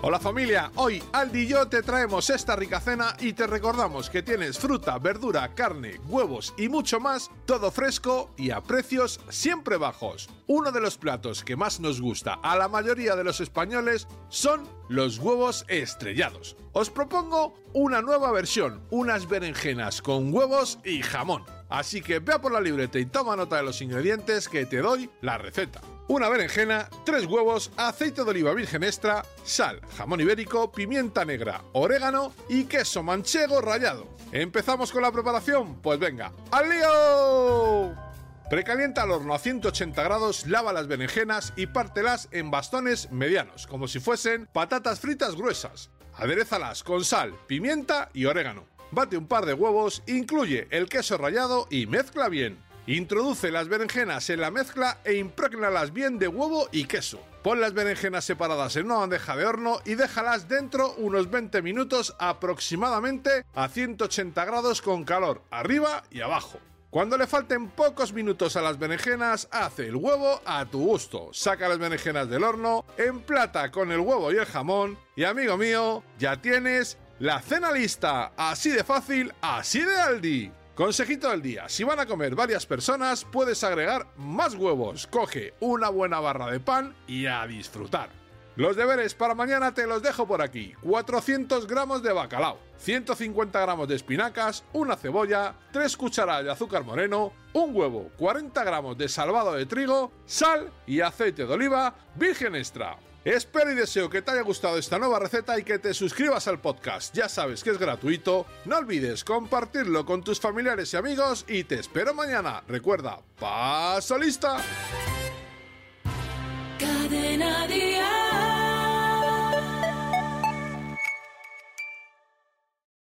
Hola familia, hoy Aldi y yo te traemos esta rica cena y te recordamos que tienes fruta, verdura, carne, huevos y mucho más, todo fresco y a precios siempre bajos. Uno de los platos que más nos gusta a la mayoría de los españoles son los huevos estrellados. Os propongo una nueva versión, unas berenjenas con huevos y jamón. Así que vea por la libreta y toma nota de los ingredientes que te doy la receta. Una berenjena, tres huevos, aceite de oliva virgen extra, sal, jamón ibérico, pimienta negra, orégano y queso manchego rallado. ¿Empezamos con la preparación? Pues venga, ¡al lío! Precalienta al horno a 180 grados, lava las berenjenas y pártelas en bastones medianos, como si fuesen patatas fritas gruesas. Aderézalas con sal, pimienta y orégano. Bate un par de huevos, incluye el queso rallado y mezcla bien. Introduce las berenjenas en la mezcla e impregnalas bien de huevo y queso. Pon las berenjenas separadas en una bandeja de horno y déjalas dentro unos 20 minutos aproximadamente a 180 grados con calor arriba y abajo. Cuando le falten pocos minutos a las berenjenas, hace el huevo a tu gusto. Saca las berenjenas del horno, emplata con el huevo y el jamón y amigo mío, ya tienes la cena lista. Así de fácil, así de Aldi. Consejito del día, si van a comer varias personas, puedes agregar más huevos. Coge una buena barra de pan y a disfrutar. Los deberes para mañana te los dejo por aquí. 400 gramos de bacalao, 150 gramos de espinacas, una cebolla, 3 cucharadas de azúcar moreno, un huevo, 40 gramos de salvado de trigo, sal y aceite de oliva virgen extra. Espero y deseo que te haya gustado esta nueva receta y que te suscribas al podcast. Ya sabes que es gratuito. No olvides compartirlo con tus familiares y amigos y te espero mañana. Recuerda, paso lista.